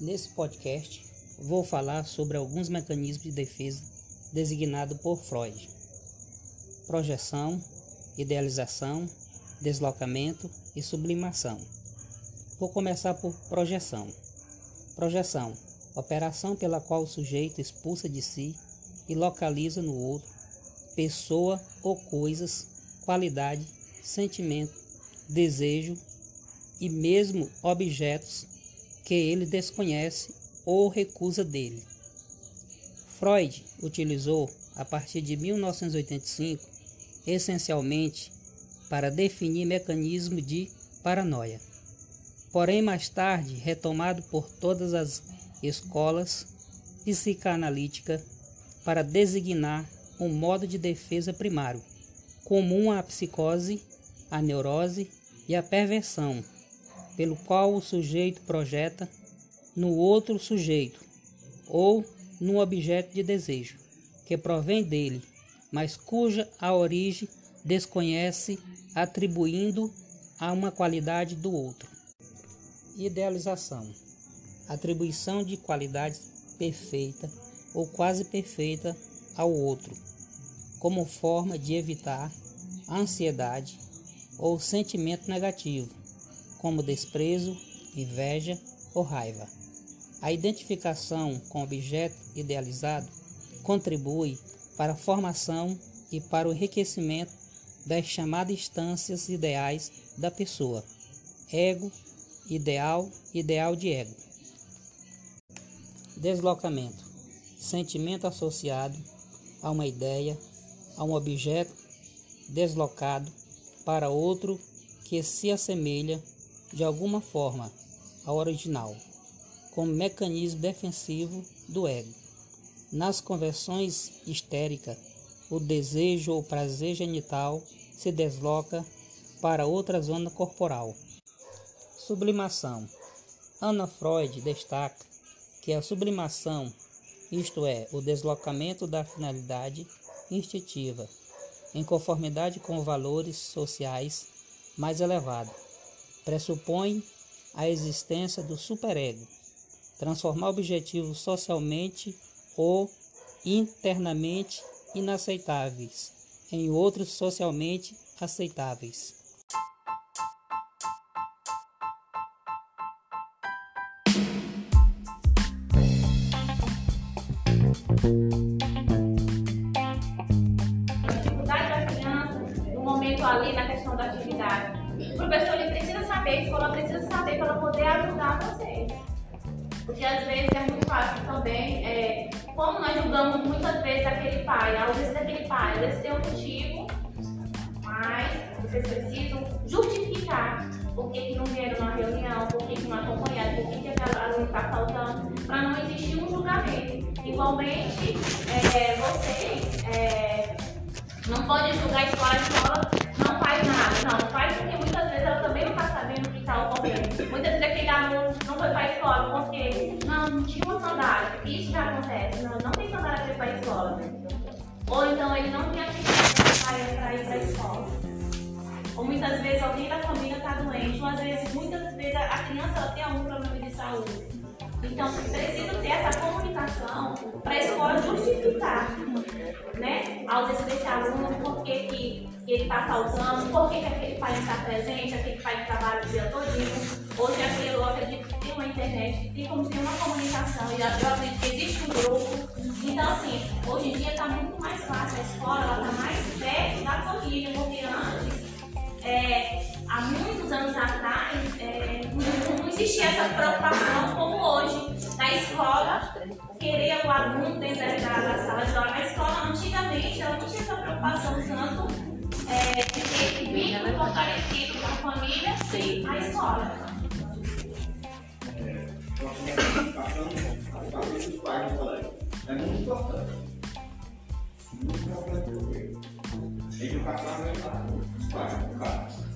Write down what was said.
Nesse podcast, vou falar sobre alguns mecanismos de defesa designados por Freud: projeção, idealização, deslocamento e sublimação. Vou começar por projeção. Projeção: operação pela qual o sujeito expulsa de si e localiza no outro pessoa ou coisas, qualidade, sentimento, desejo e mesmo objetos que ele desconhece ou recusa dele. Freud utilizou, a partir de 1985, essencialmente para definir mecanismo de paranoia. Porém, mais tarde, retomado por todas as escolas psicanalíticas para designar um modo de defesa primário, comum à psicose, à neurose e à perversão, pelo qual o sujeito projeta no outro sujeito ou num objeto de desejo que provém dele, mas cuja a origem desconhece, atribuindo a uma qualidade do outro. Idealização atribuição de qualidade perfeita ou quase perfeita ao outro, como forma de evitar a ansiedade ou sentimento negativo, como desprezo, inveja ou raiva. A identificação com o objeto idealizado contribui para a formação e para o enriquecimento das chamadas instâncias ideais da pessoa. Ego, ideal, ideal de ego. Deslocamento sentimento associado a uma ideia, a um objeto deslocado para outro que se assemelha de alguma forma ao original, como mecanismo defensivo do ego. Nas conversões histéricas, o desejo ou prazer genital se desloca para outra zona corporal. Sublimação. Ana Freud destaca que a sublimação, isto é, o deslocamento da finalidade instintiva, em conformidade com valores sociais mais elevados, pressupõe a existência do superego, transformar objetivos socialmente ou internamente inaceitáveis em outros socialmente aceitáveis. ali na questão da atividade. O professor ele precisa saber, a escola precisa saber para poder ajudar vocês. Porque às vezes é muito fácil também, é, como nós julgamos muitas vezes aquele pai, às vezes aquele pai, às vezes tem um motivo, mas vocês precisam justificar por que, que não vieram na reunião, por que, que não acompanharam, por que, que aquela aluno está faltando, para não existir um julgamento. Igualmente, é, vocês é, não podem julgar a escola, a escola foi para a escola porque não, não tinha uma sandália. Isso já acontece. Não, não tem sandália para ir para a escola. Ou então ele não tinha atividade para ir para a escola. Ou muitas vezes alguém da família está doente. Ou às vezes, muitas vezes a criança tem algum problema de saúde. Então, precisa ter essa comunicação para a escola justificar, né? Ao esse aluno, por que, que ele está faltando, por que, que aquele pai está presente, aquele pai que trabalha o dia todinho. Hoje, aquele, eu acredito que tem uma internet, tem como ter uma comunicação, e eu acredito que existe um grupo. Então, assim, hoje em dia está muito mais fácil, a escola está mais perto da família, porque antes, é, há muitos anos atrás, é, não existia essa preocupação como hoje. Na escola, querer o aluno dentro da, sala de aula. A escola, antigamente, ela não tinha essa preocupação tanto é, de ter vínculo fortalecido com a família e a escola. É muito importante. Muito importante. Educação é os pais,